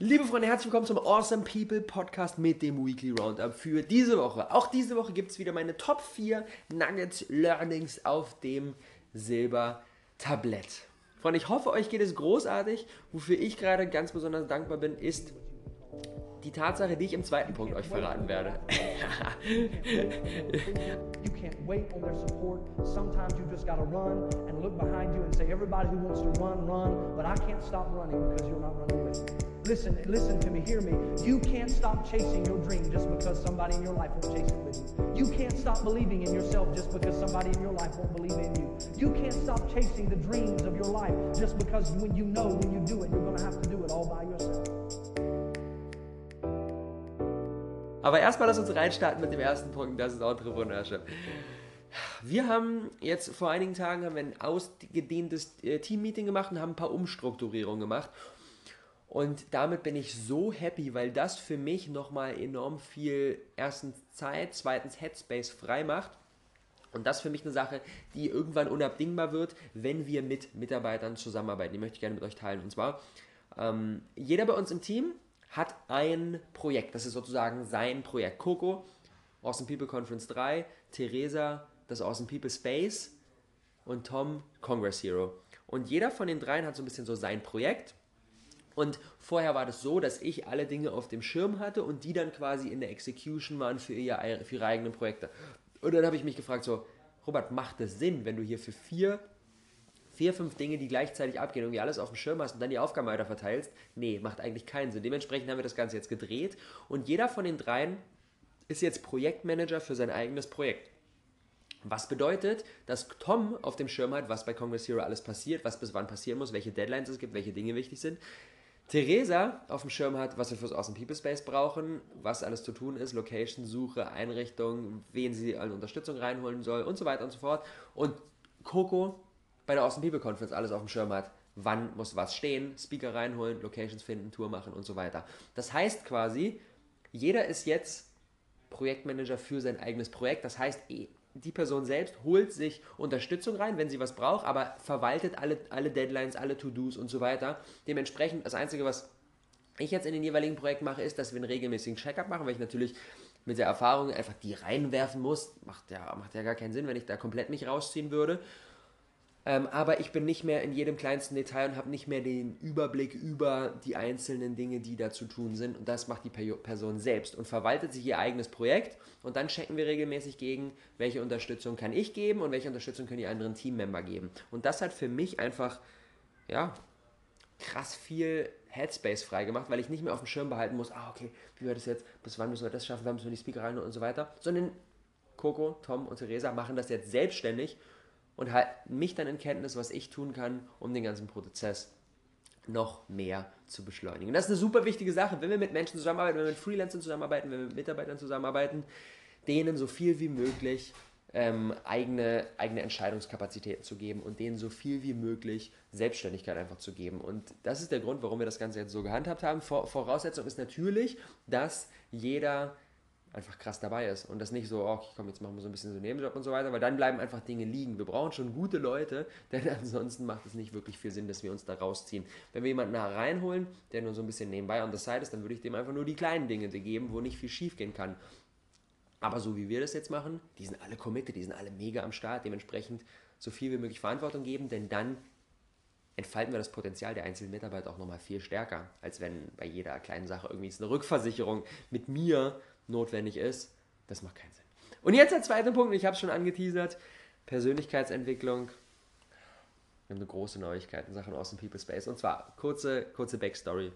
Liebe Freunde, herzlich willkommen zum Awesome People Podcast mit dem Weekly Roundup für diese Woche. Auch diese Woche gibt es wieder meine Top 4 Nuggets Learnings auf dem Silbertablett. Freunde, ich hoffe, euch geht es großartig. Wofür ich gerade ganz besonders dankbar bin, ist die Tatsache, die ich im zweiten Punkt euch verraten werde. can't wait on their support. Sometimes you just gotta run and look behind you and say, everybody who wants to run, run, but I can't stop running because you're not running with me. Listen, listen to me, hear me. You can't stop chasing your dream just because somebody in your life won't chase it with you. You can't stop believing in yourself just because somebody in your life won't believe in you. You can't stop chasing the dreams of your life just because when you know when you do it, you're going to have to do it all by yourself. Aber erstmal lass uns reinstarten mit dem ersten Punkt, das ist Entrepreneurship. Wir haben jetzt vor einigen Tagen haben wir ein ausgedehntes äh, Team-Meeting gemacht und haben ein paar Umstrukturierungen gemacht. Und damit bin ich so happy, weil das für mich nochmal enorm viel erstens Zeit, zweitens Headspace frei macht. Und das ist für mich eine Sache, die irgendwann unabdingbar wird, wenn wir mit Mitarbeitern zusammenarbeiten. Die möchte ich gerne mit euch teilen. Und zwar, ähm, jeder bei uns im Team hat ein Projekt. Das ist sozusagen sein Projekt. Coco, Awesome People Conference 3, Theresa, das Awesome People Space und Tom, Congress Hero. Und jeder von den dreien hat so ein bisschen so sein Projekt. Und vorher war das so, dass ich alle Dinge auf dem Schirm hatte und die dann quasi in der Execution waren für, ihr, für ihre eigenen Projekte. Und dann habe ich mich gefragt, so, Robert, macht das Sinn, wenn du hier für vier, vier, fünf Dinge, die gleichzeitig abgehen, irgendwie alles auf dem Schirm hast und dann die Aufgaben weiter verteilst? Nee, macht eigentlich keinen Sinn. Dementsprechend haben wir das Ganze jetzt gedreht und jeder von den dreien ist jetzt Projektmanager für sein eigenes Projekt. Was bedeutet, dass Tom auf dem Schirm hat, was bei Congress Hero alles passiert, was bis wann passieren muss, welche Deadlines es gibt, welche Dinge wichtig sind. Theresa auf dem Schirm hat, was wir fürs Awesome People Space brauchen, was alles zu tun ist, Location, Suche, Einrichtung, wen sie an Unterstützung reinholen soll und so weiter und so fort. Und Coco bei der Awesome People Conference alles auf dem Schirm hat, wann muss was stehen, Speaker reinholen, Locations finden, Tour machen und so weiter. Das heißt quasi, jeder ist jetzt Projektmanager für sein eigenes Projekt. Das heißt, die Person selbst holt sich Unterstützung rein, wenn sie was braucht, aber verwaltet alle, alle Deadlines, alle To-Dos und so weiter. Dementsprechend, das Einzige, was ich jetzt in den jeweiligen Projekten mache, ist, dass wir einen regelmäßigen Check-up machen, weil ich natürlich mit der Erfahrung einfach die reinwerfen muss. Macht ja, macht ja gar keinen Sinn, wenn ich da komplett mich rausziehen würde. Ähm, aber ich bin nicht mehr in jedem kleinsten Detail und habe nicht mehr den Überblick über die einzelnen Dinge, die da zu tun sind. Und das macht die Person selbst und verwaltet sich ihr eigenes Projekt. Und dann checken wir regelmäßig gegen, welche Unterstützung kann ich geben und welche Unterstützung können die anderen Teammember geben. Und das hat für mich einfach, ja, krass viel Headspace freigemacht, weil ich nicht mehr auf dem Schirm behalten muss, ah, okay, wie wird das jetzt, bis wann müssen wir das schaffen, wann müssen wir die Speaker rein und so weiter, sondern Coco, Tom und Theresa machen das jetzt selbstständig und halten mich dann in Kenntnis, was ich tun kann, um den ganzen Prozess noch mehr zu beschleunigen. Und das ist eine super wichtige Sache, wenn wir mit Menschen zusammenarbeiten, wenn wir mit Freelancern zusammenarbeiten, wenn wir mit Mitarbeitern zusammenarbeiten, denen so viel wie möglich ähm, eigene, eigene Entscheidungskapazitäten zu geben und denen so viel wie möglich Selbstständigkeit einfach zu geben. Und das ist der Grund, warum wir das Ganze jetzt so gehandhabt haben. Vor, Voraussetzung ist natürlich, dass jeder einfach krass dabei ist und das nicht so, oh, komm, jetzt machen wir so ein bisschen so einen Nebenjob und so weiter, weil dann bleiben einfach Dinge liegen. Wir brauchen schon gute Leute, denn ansonsten macht es nicht wirklich viel Sinn, dass wir uns da rausziehen. Wenn wir jemanden da reinholen, der nur so ein bisschen nebenbei on the side ist, dann würde ich dem einfach nur die kleinen Dinge geben, wo nicht viel schief gehen kann. Aber so wie wir das jetzt machen, die sind alle committed, die sind alle mega am Start, dementsprechend so viel wie möglich Verantwortung geben, denn dann entfalten wir das Potenzial der einzelnen Mitarbeiter auch nochmal viel stärker, als wenn bei jeder kleinen Sache irgendwie eine Rückversicherung mit mir notwendig ist, das macht keinen Sinn. Und jetzt der zweite Punkt, ich habe es schon angeteasert, Persönlichkeitsentwicklung. Wir haben eine große Neuigkeit in Sachen Awesome People Space. Und zwar kurze, kurze Backstory.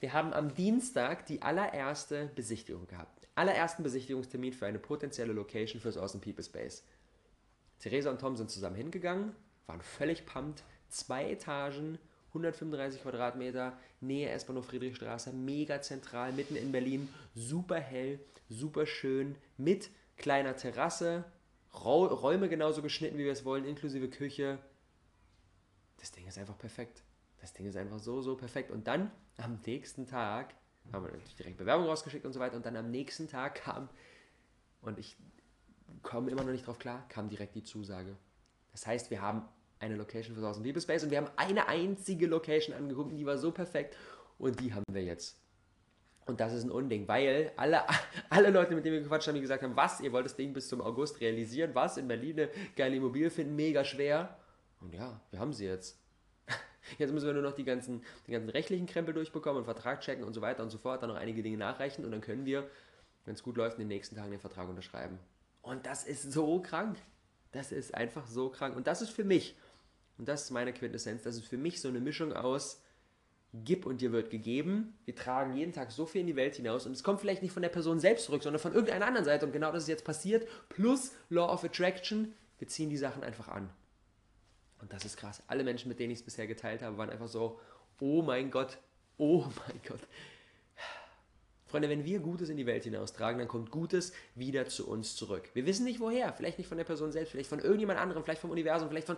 Wir haben am Dienstag die allererste Besichtigung gehabt. Allerersten Besichtigungstermin für eine potenzielle Location fürs Awesome People Space. Theresa und Tom sind zusammen hingegangen, waren völlig pumped. Zwei Etagen, 135 Quadratmeter, Nähe S-Bahnhof Friedrichstraße, mega zentral, mitten in Berlin, super hell, super schön, mit kleiner Terrasse, Räume genauso geschnitten, wie wir es wollen, inklusive Küche. Das Ding ist einfach perfekt. Das Ding ist einfach so, so perfekt. Und dann am nächsten Tag haben wir natürlich direkt Bewerbung rausgeschickt und so weiter. Und dann am nächsten Tag kam, und ich komme immer noch nicht drauf klar, kam direkt die Zusage. Das heißt, wir haben eine Location für 1000 People Space und wir haben eine einzige Location angeguckt die war so perfekt. und die haben wir jetzt. Und das ist ein Unding, weil alle, alle Leute, mit denen wir gequatscht haben, die gesagt haben, was, ihr wollt das Ding bis zum August realisieren, was, in Berlin eine geile Immobilie finden, mega schwer. Und ja, wir haben sie jetzt. Jetzt müssen wir nur noch die ganzen, die ganzen rechtlichen Krempel durchbekommen und Vertrag checken und so weiter und so fort, dann noch einige Dinge nachreichen und dann können wir, wenn es gut läuft, in den nächsten Tagen den Vertrag unterschreiben. Und das ist so krank. Das ist einfach so krank. Und das ist für mich, und das ist meine Quintessenz, das ist für mich so eine Mischung aus Gib und dir wird gegeben. Wir tragen jeden Tag so viel in die Welt hinaus und es kommt vielleicht nicht von der Person selbst zurück, sondern von irgendeiner anderen Seite. Und genau das ist jetzt passiert. Plus Law of Attraction. Wir ziehen die Sachen einfach an. Und das ist krass. Alle Menschen, mit denen ich es bisher geteilt habe, waren einfach so, oh mein Gott, oh mein Gott. Freunde, wenn wir Gutes in die Welt hinaustragen, dann kommt Gutes wieder zu uns zurück. Wir wissen nicht woher, vielleicht nicht von der Person selbst, vielleicht von irgendjemand anderem, vielleicht vom Universum, vielleicht von,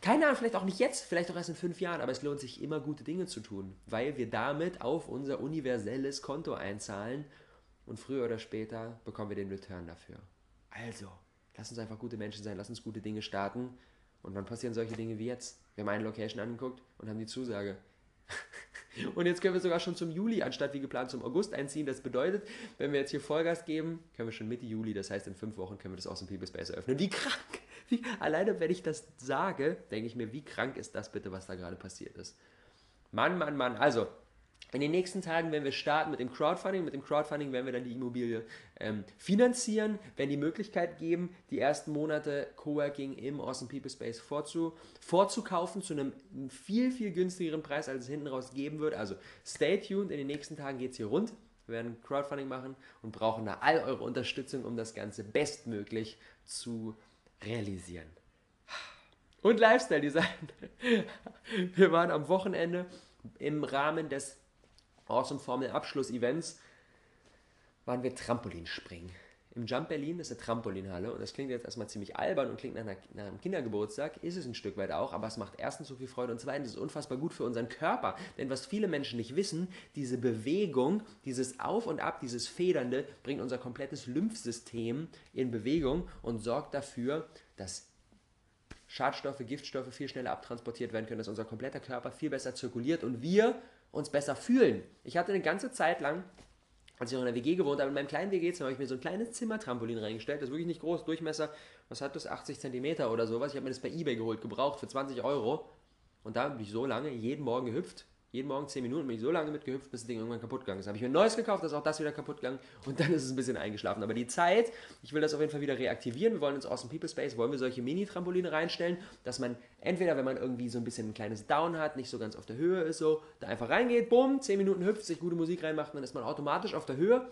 keine Ahnung, vielleicht auch nicht jetzt, vielleicht auch erst in fünf Jahren, aber es lohnt sich immer gute Dinge zu tun, weil wir damit auf unser universelles Konto einzahlen und früher oder später bekommen wir den Return dafür. Also, lass uns einfach gute Menschen sein, lass uns gute Dinge starten und dann passieren solche Dinge wie jetzt. Wir haben eine Location angeguckt und haben die Zusage. Und jetzt können wir sogar schon zum Juli, anstatt wie geplant zum August einziehen. Das bedeutet, wenn wir jetzt hier Vollgas geben, können wir schon Mitte Juli, das heißt in fünf Wochen, können wir das Awesome People Space eröffnen. Wie krank! Alleine wenn ich das sage, denke ich mir, wie krank ist das bitte, was da gerade passiert ist. Mann, Mann, Mann. Also, in den nächsten Tagen werden wir starten mit dem Crowdfunding. Mit dem Crowdfunding werden wir dann die Immobilie ähm, finanzieren, werden die Möglichkeit geben, die ersten Monate Coworking im Awesome People Space vorzu, vorzukaufen zu einem viel, viel günstigeren Preis, als es hinten raus geben wird. Also stay tuned, in den nächsten Tagen geht es hier rund. Wir werden Crowdfunding machen und brauchen da all eure Unterstützung, um das Ganze bestmöglich zu realisieren. Und Lifestyle Design. Wir waren am Wochenende im Rahmen des Awesome Formel Abschluss-Events waren wir Trampolinspringen. Im Jump Berlin ist eine Trampolinhalle und das klingt jetzt erstmal ziemlich albern und klingt nach, einer, nach, einem Kindergeburtstag, ist es ein Stück weit auch, aber es macht erstens so viel Freude und zweitens ist es unfassbar gut für unseren Körper. Denn was viele Menschen nicht wissen, diese Bewegung, dieses Auf und Ab, dieses Federnde bringt unser komplettes Lymphsystem in Bewegung und sorgt dafür, dass Schadstoffe, Giftstoffe viel schneller abtransportiert werden können, dass unser kompletter Körper viel besser zirkuliert und wir uns besser fühlen. Ich hatte eine ganze Zeit lang, als ich noch in der WG gewohnt habe, in meinem kleinen WG-Zimmer habe ich mir so ein kleines Zimmertrampolin reingestellt. Das ist wirklich nicht groß, Durchmesser, was hat das, 80 cm oder sowas. Ich habe mir das bei Ebay geholt, gebraucht für 20 Euro. Und da bin ich so lange jeden Morgen gehüpft jeden Morgen 10 Minuten bin ich so lange mitgehüpft, bis das Ding irgendwann kaputt gegangen ist. Habe ich mir ein neues gekauft, ist auch das wieder kaputt gegangen und dann ist es ein bisschen eingeschlafen. Aber die Zeit, ich will das auf jeden Fall wieder reaktivieren. Wir wollen aus dem People Space, wollen wir solche Mini-Trampoline reinstellen, dass man entweder, wenn man irgendwie so ein bisschen ein kleines Down hat, nicht so ganz auf der Höhe ist, so, da einfach reingeht, bumm, 10 Minuten hüpft, sich gute Musik reinmacht, dann ist man automatisch auf der Höhe.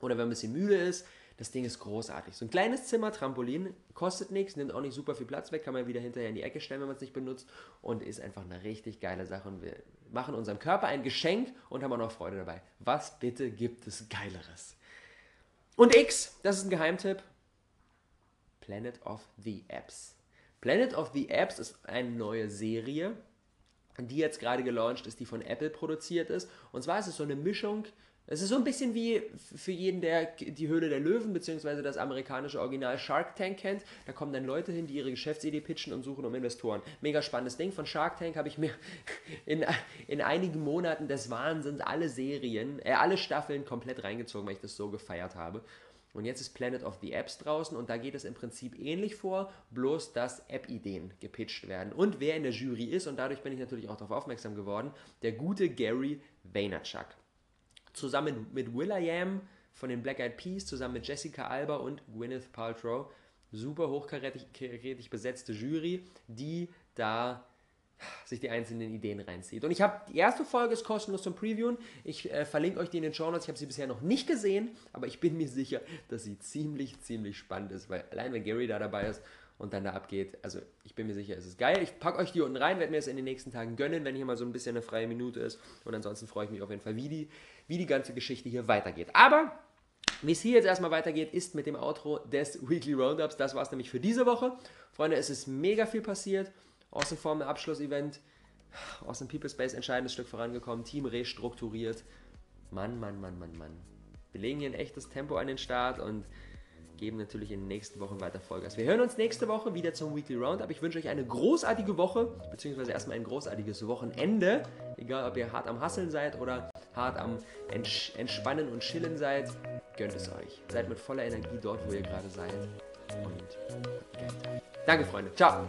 Oder wenn man ein bisschen müde ist, das Ding ist großartig. So ein kleines Zimmer-Trampolin, kostet nichts, nimmt auch nicht super viel Platz weg, kann man wieder hinterher in die Ecke stellen, wenn man es nicht benutzt und ist einfach eine richtig geile Sache und wir machen unserem Körper ein Geschenk und haben auch noch Freude dabei. Was bitte gibt es Geileres? Und X, das ist ein Geheimtipp. Planet of the Apps. Planet of the Apps ist eine neue Serie, die jetzt gerade gelauncht ist, die von Apple produziert ist. Und zwar ist es so eine Mischung es ist so ein bisschen wie für jeden, der die Höhle der Löwen bzw. das amerikanische Original Shark Tank kennt. Da kommen dann Leute hin, die ihre Geschäftsidee pitchen und suchen um Investoren. Mega spannendes Ding. Von Shark Tank habe ich mir in, in einigen Monaten des Wahnsinns alle Serien, äh, alle Staffeln komplett reingezogen, weil ich das so gefeiert habe. Und jetzt ist Planet of the Apps draußen und da geht es im Prinzip ähnlich vor, bloß dass App-Ideen gepitcht werden. Und wer in der Jury ist, und dadurch bin ich natürlich auch darauf aufmerksam geworden, der gute Gary Vaynerchuk zusammen mit Will.i.am von den Black Eyed Peas, zusammen mit Jessica Alba und Gwyneth Paltrow. Super hochkarätig besetzte Jury, die da sich die einzelnen Ideen reinzieht. Und ich habe die erste Folge ist kostenlos zum Previewen. Ich äh, verlinke euch die in den Show Notes. Ich habe sie bisher noch nicht gesehen, aber ich bin mir sicher, dass sie ziemlich, ziemlich spannend ist, weil allein wenn Gary da dabei ist und dann da abgeht. Also ich bin mir sicher, es ist geil. Ich packe euch die unten rein, werde mir das in den nächsten Tagen gönnen, wenn hier mal so ein bisschen eine freie Minute ist. Und ansonsten freue ich mich auf jeden Fall, wie die, wie die ganze Geschichte hier weitergeht. Aber wie es hier jetzt erstmal weitergeht, ist mit dem Outro des Weekly Roundups. Das war es nämlich für diese Woche. Freunde, es ist mega viel passiert. Awesome Form Abschlussevent. Awesome People Space, entscheidendes Stück vorangekommen. Team restrukturiert. Mann, Mann, Mann, Mann, Mann. Wir legen hier ein echtes Tempo an den Start und geben natürlich in den nächsten Wochen weiter Vollgas. Wir hören uns nächste Woche wieder zum Weekly Roundup. Ich wünsche euch eine großartige Woche, beziehungsweise erstmal ein großartiges Wochenende. Egal, ob ihr hart am Hasseln seid oder hart am Entsch Entspannen und Chillen seid. Gönnt es euch. Seid mit voller Energie dort, wo ihr gerade seid. Und Danke, Freunde. Ciao.